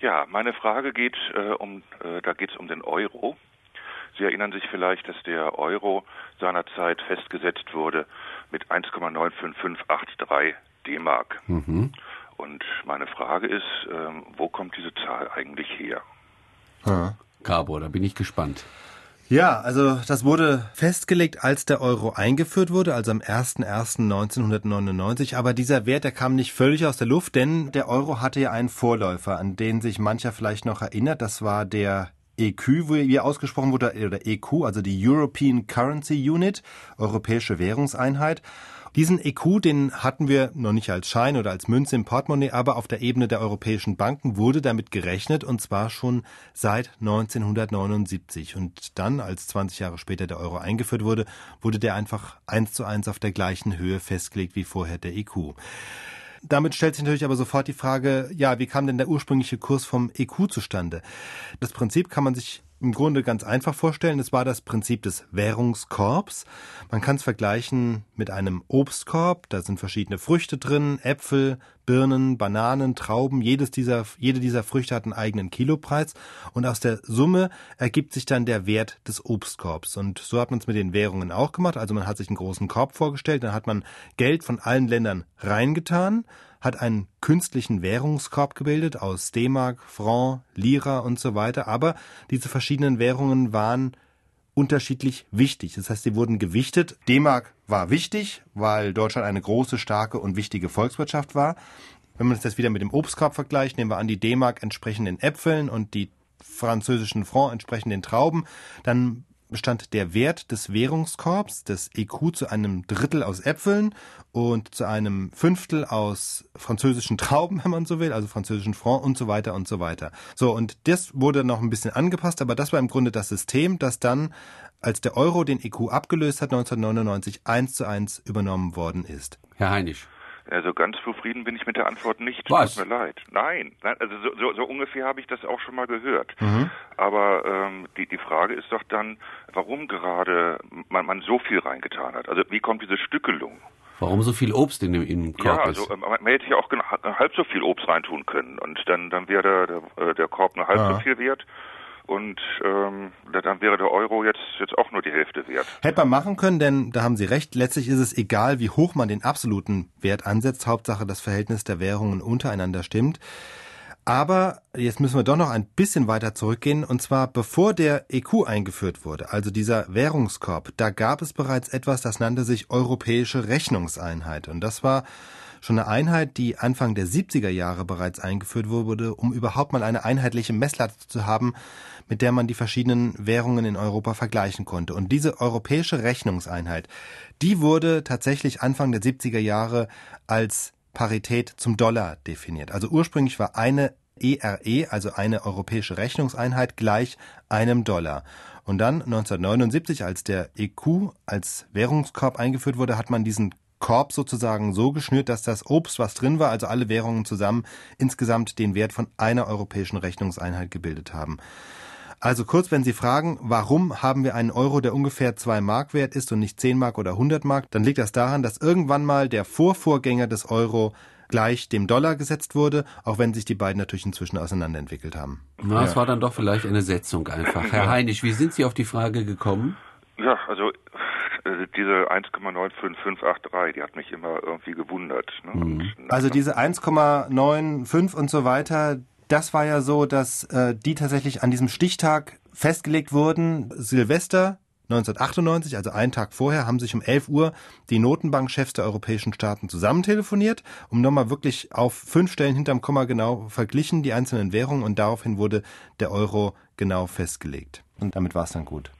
Ja, meine Frage geht äh, um, äh, da geht es um den Euro. Sie erinnern sich vielleicht, dass der Euro seinerzeit festgesetzt wurde mit 1,95583 D-Mark. Mhm. Und meine Frage ist, ähm, wo kommt diese Zahl eigentlich her? Ha. Gabor, da bin ich gespannt. Ja, also das wurde festgelegt, als der Euro eingeführt wurde, also am 01.01.1999. Aber dieser Wert, der kam nicht völlig aus der Luft, denn der Euro hatte ja einen Vorläufer, an den sich mancher vielleicht noch erinnert. Das war der EQ, wie er ausgesprochen wurde, oder EQ, also die European Currency Unit, Europäische Währungseinheit. Diesen EQ, den hatten wir noch nicht als Schein oder als Münze im Portemonnaie, aber auf der Ebene der europäischen Banken wurde damit gerechnet und zwar schon seit 1979. Und dann, als 20 Jahre später der Euro eingeführt wurde, wurde der einfach eins zu eins auf der gleichen Höhe festgelegt wie vorher der EQ. Damit stellt sich natürlich aber sofort die Frage, ja, wie kam denn der ursprüngliche Kurs vom EQ zustande? Das Prinzip kann man sich im Grunde ganz einfach vorstellen. Es war das Prinzip des Währungskorbs. Man kann es vergleichen mit einem Obstkorb. Da sind verschiedene Früchte drin, Äpfel, Birnen, Bananen, Trauben. Jedes dieser, jede dieser Früchte hat einen eigenen Kilopreis. Und aus der Summe ergibt sich dann der Wert des Obstkorbs. Und so hat man es mit den Währungen auch gemacht. Also man hat sich einen großen Korb vorgestellt. Dann hat man Geld von allen Ländern reingetan hat einen künstlichen Währungskorb gebildet aus D-Mark, Franc, Lira und so weiter. Aber diese verschiedenen Währungen waren unterschiedlich wichtig. Das heißt, sie wurden gewichtet. D-Mark war wichtig, weil Deutschland eine große, starke und wichtige Volkswirtschaft war. Wenn man das wieder mit dem Obstkorb vergleicht, nehmen wir an, die D-Mark entsprechen den Äpfeln und die französischen Franc entsprechen den Trauben, dann bestand der Wert des Währungskorbs, des EQ, zu einem Drittel aus Äpfeln und zu einem Fünftel aus französischen Trauben, wenn man so will, also französischen Franc und so weiter und so weiter. So, und das wurde noch ein bisschen angepasst, aber das war im Grunde das System, das dann, als der Euro den EQ abgelöst hat, 1999 eins zu eins übernommen worden ist. Herr Heinisch. Also ganz zufrieden bin ich mit der Antwort nicht. Was? Tut mir leid. Nein, nein also so, so, so ungefähr habe ich das auch schon mal gehört. Mhm. Aber ähm, die, die Frage ist doch dann, warum gerade man, man so viel reingetan hat. Also wie kommt diese Stückelung? Warum so viel Obst in dem, in Korb ja, also, ähm, man hätte ja auch halb so viel Obst reintun können und dann, dann wäre der, der, der Korb nur halb ja. so viel wert und ähm, dann wäre der Euro jetzt, jetzt auch nur die Hälfte wert. Hätte man machen können, denn da haben Sie recht, letztlich ist es egal, wie hoch man den absoluten Wert ansetzt, Hauptsache das Verhältnis der Währungen untereinander stimmt. Aber jetzt müssen wir doch noch ein bisschen weiter zurückgehen. Und zwar bevor der EQ eingeführt wurde, also dieser Währungskorb, da gab es bereits etwas, das nannte sich Europäische Rechnungseinheit. Und das war schon eine Einheit, die Anfang der 70er Jahre bereits eingeführt wurde, um überhaupt mal eine einheitliche Messlatte zu haben, mit der man die verschiedenen Währungen in Europa vergleichen konnte. Und diese europäische Rechnungseinheit, die wurde tatsächlich Anfang der 70er Jahre als Parität zum Dollar definiert. Also ursprünglich war eine ERE, e, also eine europäische Rechnungseinheit, gleich einem Dollar. Und dann 1979, als der EQ als Währungskorb eingeführt wurde, hat man diesen Korb sozusagen so geschnürt, dass das Obst, was drin war, also alle Währungen zusammen, insgesamt den Wert von einer europäischen Rechnungseinheit gebildet haben. Also kurz, wenn Sie fragen, warum haben wir einen Euro, der ungefähr zwei Mark wert ist und nicht zehn Mark oder hundert Mark, dann liegt das daran, dass irgendwann mal der Vorvorgänger des Euro gleich dem Dollar gesetzt wurde, auch wenn sich die beiden natürlich inzwischen auseinanderentwickelt haben. Na, es ja. war dann doch vielleicht eine Setzung einfach. Herr Heinisch, wie sind Sie auf die Frage gekommen? Ja, also äh, diese 1,95583, die hat mich immer irgendwie gewundert. Ne? Mhm. Also diese 1,95 und so weiter, das war ja so, dass äh, die tatsächlich an diesem Stichtag festgelegt wurden. Silvester 1998, also einen Tag vorher, haben sich um 11 Uhr die Notenbankchefs der europäischen Staaten zusammentelefoniert, um nochmal wirklich auf fünf Stellen hinterm Komma genau verglichen, die einzelnen Währungen und daraufhin wurde der Euro genau festgelegt. Und damit war es dann gut.